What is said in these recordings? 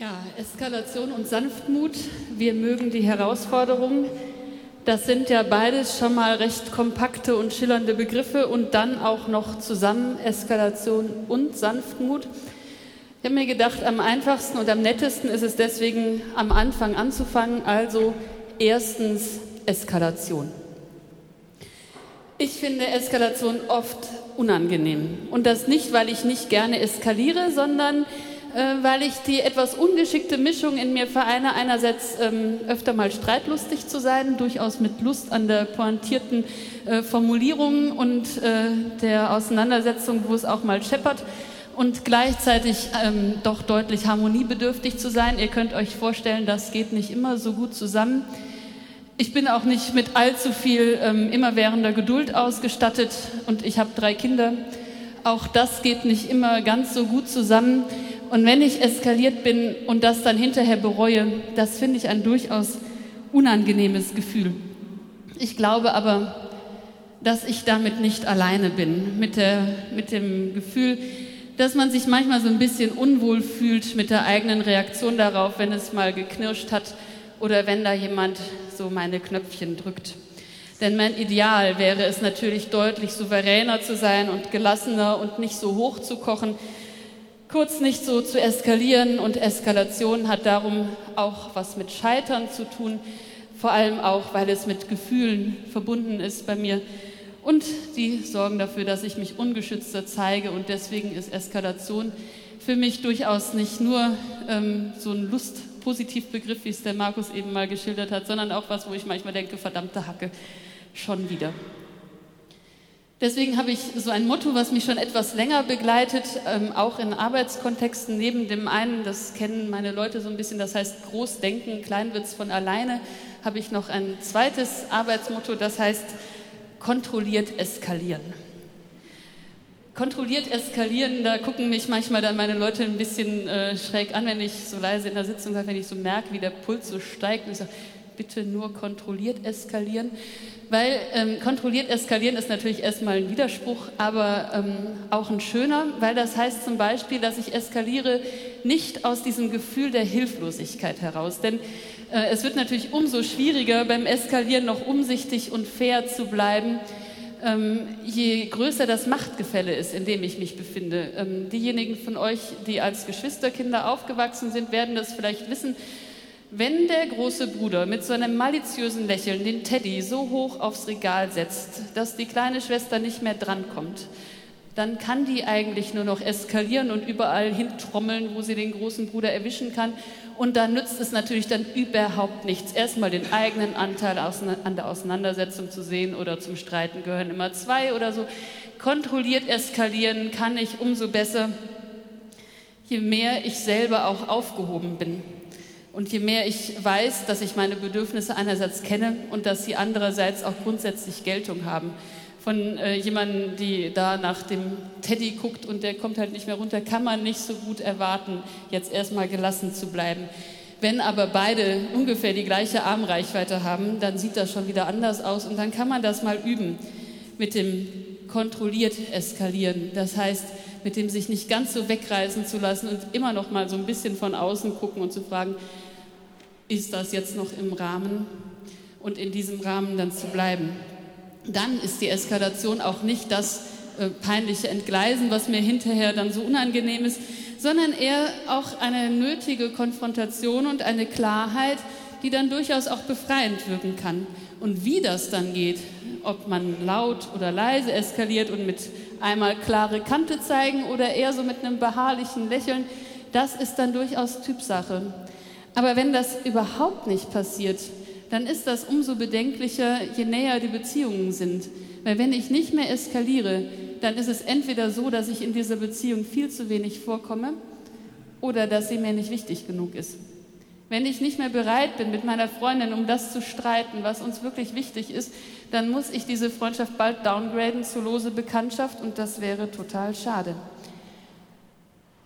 Ja, Eskalation und Sanftmut. Wir mögen die Herausforderung. Das sind ja beides schon mal recht kompakte und schillernde Begriffe und dann auch noch zusammen Eskalation und Sanftmut. Ich habe mir gedacht, am einfachsten und am nettesten ist es deswegen am Anfang anzufangen. Also erstens Eskalation. Ich finde Eskalation oft unangenehm. Und das nicht, weil ich nicht gerne eskaliere, sondern äh, weil ich die etwas ungeschickte Mischung in mir vereine, einerseits ähm, öfter mal streitlustig zu sein, durchaus mit Lust an der pointierten äh, Formulierung und äh, der Auseinandersetzung, wo es auch mal scheppert und gleichzeitig ähm, doch deutlich harmoniebedürftig zu sein. Ihr könnt euch vorstellen, das geht nicht immer so gut zusammen. Ich bin auch nicht mit allzu viel ähm, immerwährender Geduld ausgestattet und ich habe drei Kinder. Auch das geht nicht immer ganz so gut zusammen. Und wenn ich eskaliert bin und das dann hinterher bereue, das finde ich ein durchaus unangenehmes Gefühl. Ich glaube aber, dass ich damit nicht alleine bin, mit, der, mit dem Gefühl, dass man sich manchmal so ein bisschen unwohl fühlt mit der eigenen Reaktion darauf, wenn es mal geknirscht hat oder wenn da jemand so meine Knöpfchen drückt. Denn mein Ideal wäre es natürlich deutlich souveräner zu sein und gelassener und nicht so hoch zu kochen, kurz nicht so zu eskalieren und Eskalation hat darum auch was mit Scheitern zu tun, vor allem auch, weil es mit Gefühlen verbunden ist bei mir und die sorgen dafür, dass ich mich ungeschützter zeige und deswegen ist Eskalation für mich durchaus nicht nur ähm, so ein Lustpositivbegriff, wie es der Markus eben mal geschildert hat, sondern auch was, wo ich manchmal denke, verdammte Hacke, schon wieder. Deswegen habe ich so ein Motto, was mich schon etwas länger begleitet, ähm, auch in Arbeitskontexten. Neben dem einen, das kennen meine Leute so ein bisschen, das heißt Großdenken, Kleinwitz von alleine, habe ich noch ein zweites Arbeitsmotto, das heißt kontrolliert eskalieren. Kontrolliert eskalieren, da gucken mich manchmal dann meine Leute ein bisschen äh, schräg an, wenn ich so leise in der Sitzung sage, wenn ich so merke, wie der Puls so steigt und ich sage, bitte nur kontrolliert eskalieren. Weil ähm, kontrolliert eskalieren ist natürlich erstmal ein Widerspruch, aber ähm, auch ein schöner, weil das heißt zum Beispiel, dass ich eskaliere nicht aus diesem Gefühl der Hilflosigkeit heraus. Denn äh, es wird natürlich umso schwieriger, beim Eskalieren noch umsichtig und fair zu bleiben, ähm, je größer das Machtgefälle ist, in dem ich mich befinde. Ähm, diejenigen von euch, die als Geschwisterkinder aufgewachsen sind, werden das vielleicht wissen. Wenn der große Bruder mit so einem maliziösen Lächeln den Teddy so hoch aufs Regal setzt, dass die kleine Schwester nicht mehr drankommt, dann kann die eigentlich nur noch eskalieren und überall hintrommeln, wo sie den großen Bruder erwischen kann. Und da nützt es natürlich dann überhaupt nichts, erstmal den eigenen Anteil an der Auseinandersetzung zu sehen oder zum Streiten gehören immer zwei oder so. Kontrolliert eskalieren kann ich umso besser, je mehr ich selber auch aufgehoben bin. Und je mehr ich weiß, dass ich meine Bedürfnisse einerseits kenne und dass sie andererseits auch grundsätzlich Geltung haben. Von äh, jemandem, die da nach dem Teddy guckt und der kommt halt nicht mehr runter, kann man nicht so gut erwarten, jetzt erstmal gelassen zu bleiben. Wenn aber beide ungefähr die gleiche Armreichweite haben, dann sieht das schon wieder anders aus und dann kann man das mal üben mit dem kontrolliert eskalieren. Das heißt, mit dem sich nicht ganz so wegreißen zu lassen und immer noch mal so ein bisschen von außen gucken und zu fragen, ist das jetzt noch im Rahmen und in diesem Rahmen dann zu bleiben. Dann ist die Eskalation auch nicht das äh, peinliche Entgleisen, was mir hinterher dann so unangenehm ist, sondern eher auch eine nötige Konfrontation und eine Klarheit, die dann durchaus auch befreiend wirken kann. Und wie das dann geht, ob man laut oder leise eskaliert und mit einmal klare Kante zeigen oder eher so mit einem beharrlichen Lächeln, das ist dann durchaus Typsache. Aber wenn das überhaupt nicht passiert, dann ist das umso bedenklicher, je näher die Beziehungen sind. Weil wenn ich nicht mehr eskaliere, dann ist es entweder so, dass ich in dieser Beziehung viel zu wenig vorkomme oder dass sie mir nicht wichtig genug ist. Wenn ich nicht mehr bereit bin, mit meiner Freundin um das zu streiten, was uns wirklich wichtig ist, dann muss ich diese Freundschaft bald downgraden zur lose Bekanntschaft und das wäre total schade.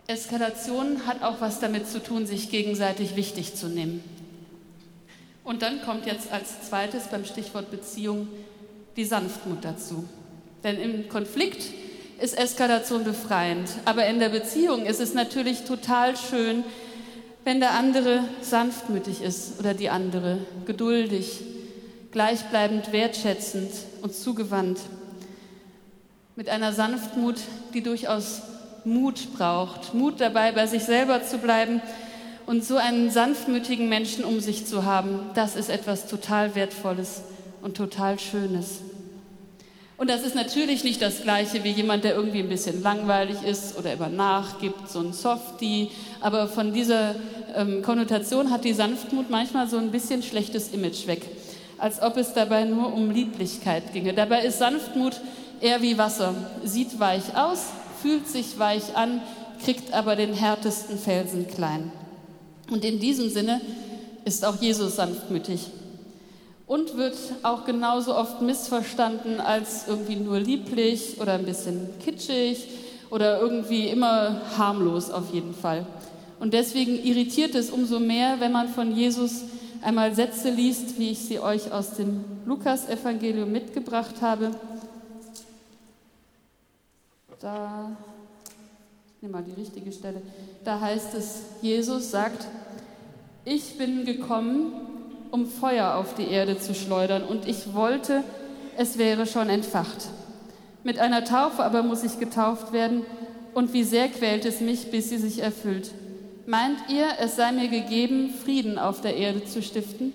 Eskalation hat auch was damit zu tun, sich gegenseitig wichtig zu nehmen. Und dann kommt jetzt als zweites beim Stichwort Beziehung die Sanftmut dazu. Denn im Konflikt ist Eskalation befreiend, aber in der Beziehung ist es natürlich total schön, wenn der andere sanftmütig ist oder die andere geduldig, gleichbleibend wertschätzend und zugewandt, mit einer Sanftmut, die durchaus Mut braucht, Mut dabei, bei sich selber zu bleiben und so einen sanftmütigen Menschen um sich zu haben, das ist etwas total Wertvolles und total Schönes. Und das ist natürlich nicht das Gleiche wie jemand, der irgendwie ein bisschen langweilig ist oder immer nachgibt, so ein Softie. Aber von dieser ähm, Konnotation hat die Sanftmut manchmal so ein bisschen schlechtes Image weg, als ob es dabei nur um Lieblichkeit ginge. Dabei ist Sanftmut eher wie Wasser, sieht weich aus, fühlt sich weich an, kriegt aber den härtesten Felsen klein. Und in diesem Sinne ist auch Jesus sanftmütig und wird auch genauso oft missverstanden als irgendwie nur lieblich oder ein bisschen kitschig oder irgendwie immer harmlos auf jeden Fall. Und deswegen irritiert es umso mehr, wenn man von Jesus einmal Sätze liest, wie ich sie euch aus dem Lukas-Evangelium mitgebracht habe. Da, nehme mal die richtige Stelle. Da heißt es, Jesus sagt, ich bin gekommen, um Feuer auf die Erde zu schleudern und ich wollte, es wäre schon entfacht. Mit einer Taufe aber muss ich getauft werden und wie sehr quält es mich, bis sie sich erfüllt. Meint ihr, es sei mir gegeben, Frieden auf der Erde zu stiften?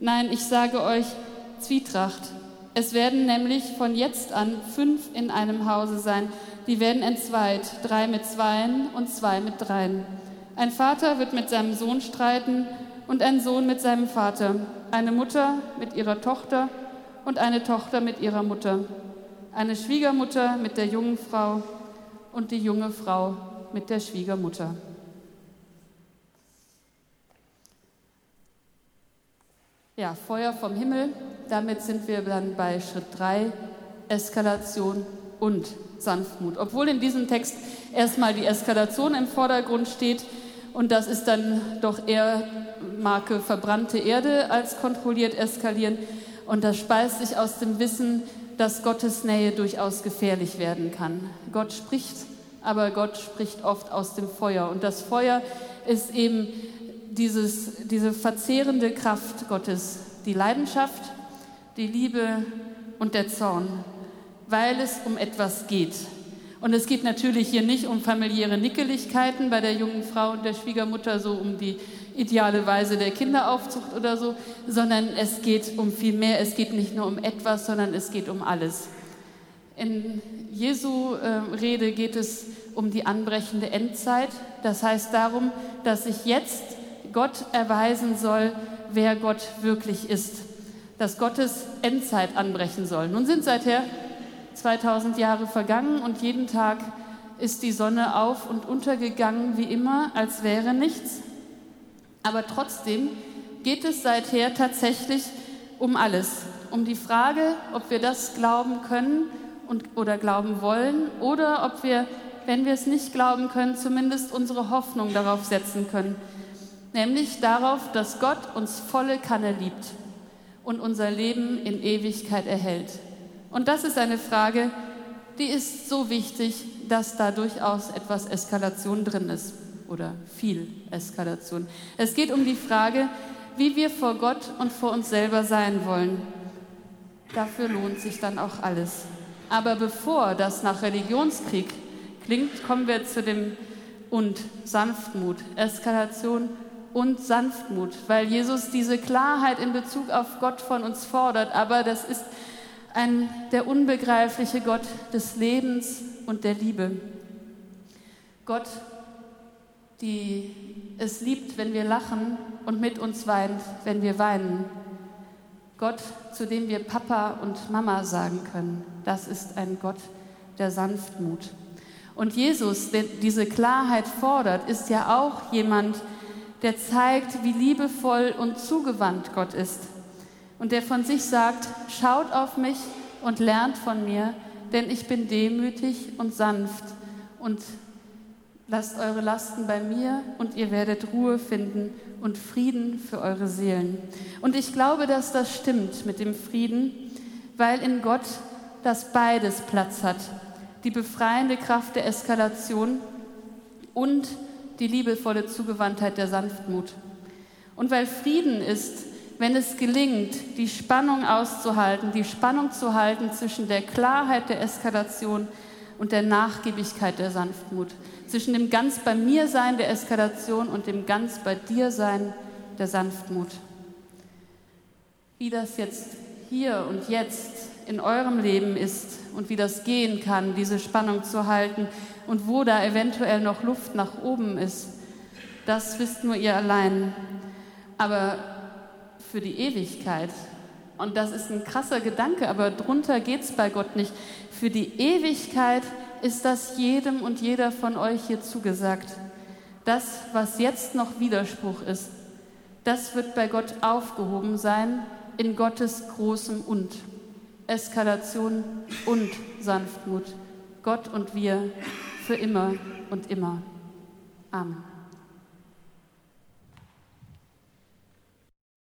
Nein, ich sage euch, Zwietracht. Es werden nämlich von jetzt an fünf in einem Hause sein, die werden entzweit, drei mit Zweien und zwei mit Dreien. Ein Vater wird mit seinem Sohn streiten und ein Sohn mit seinem Vater, eine Mutter mit ihrer Tochter und eine Tochter mit ihrer Mutter, eine Schwiegermutter mit der jungen Frau und die junge Frau mit der Schwiegermutter. Ja, Feuer vom Himmel, damit sind wir dann bei Schritt 3, Eskalation und Sanftmut. Obwohl in diesem Text erstmal die Eskalation im Vordergrund steht, und das ist dann doch eher Marke verbrannte Erde als kontrolliert eskalieren. Und das speist sich aus dem Wissen, dass Gottes Nähe durchaus gefährlich werden kann. Gott spricht, aber Gott spricht oft aus dem Feuer. Und das Feuer ist eben dieses, diese verzehrende Kraft Gottes, die Leidenschaft, die Liebe und der Zorn, weil es um etwas geht. Und es geht natürlich hier nicht um familiäre Nickeligkeiten bei der jungen Frau und der Schwiegermutter, so um die ideale Weise der Kinderaufzucht oder so, sondern es geht um viel mehr. Es geht nicht nur um etwas, sondern es geht um alles. In Jesu äh, Rede geht es um die anbrechende Endzeit. Das heißt darum, dass sich jetzt Gott erweisen soll, wer Gott wirklich ist. Dass Gottes Endzeit anbrechen soll. Nun sind seither 2000 Jahre vergangen und jeden Tag ist die Sonne auf und untergegangen wie immer, als wäre nichts. Aber trotzdem geht es seither tatsächlich um alles. Um die Frage, ob wir das glauben können und, oder glauben wollen oder ob wir, wenn wir es nicht glauben können, zumindest unsere Hoffnung darauf setzen können. Nämlich darauf, dass Gott uns volle Kanne liebt und unser Leben in Ewigkeit erhält. Und das ist eine Frage, die ist so wichtig, dass da durchaus etwas Eskalation drin ist oder viel Eskalation. Es geht um die Frage, wie wir vor Gott und vor uns selber sein wollen. Dafür lohnt sich dann auch alles. Aber bevor das nach Religionskrieg klingt, kommen wir zu dem und Sanftmut, Eskalation und Sanftmut, weil Jesus diese Klarheit in Bezug auf Gott von uns fordert. Aber das ist ein, der unbegreifliche Gott des Lebens und der Liebe. Gott, die es liebt, wenn wir lachen und mit uns weint, wenn wir weinen. Gott, zu dem wir Papa und Mama sagen können. Das ist ein Gott der Sanftmut. Und Jesus, der diese Klarheit fordert, ist ja auch jemand, der zeigt, wie liebevoll und zugewandt Gott ist und der von sich sagt, schaut auf mich und lernt von mir, denn ich bin demütig und sanft und lasst eure Lasten bei mir und ihr werdet Ruhe finden und Frieden für eure Seelen. Und ich glaube, dass das stimmt mit dem Frieden, weil in Gott das beides Platz hat. Die befreiende Kraft der Eskalation und die liebevolle Zugewandtheit der Sanftmut. Und weil Frieden ist, wenn es gelingt, die Spannung auszuhalten, die Spannung zu halten zwischen der Klarheit der Eskalation und der Nachgiebigkeit der Sanftmut, zwischen dem ganz bei mir sein der Eskalation und dem ganz bei dir sein der Sanftmut. Wie das jetzt hier und jetzt in eurem Leben ist und wie das gehen kann, diese Spannung zu halten und wo da eventuell noch Luft nach oben ist, das wisst nur ihr allein. Aber für die Ewigkeit, und das ist ein krasser Gedanke, aber drunter geht es bei Gott nicht, für die Ewigkeit ist das jedem und jeder von euch hier zugesagt. Das, was jetzt noch Widerspruch ist, das wird bei Gott aufgehoben sein in Gottes großem Und. Eskalation und Sanftmut. Gott und wir für immer und immer. Amen.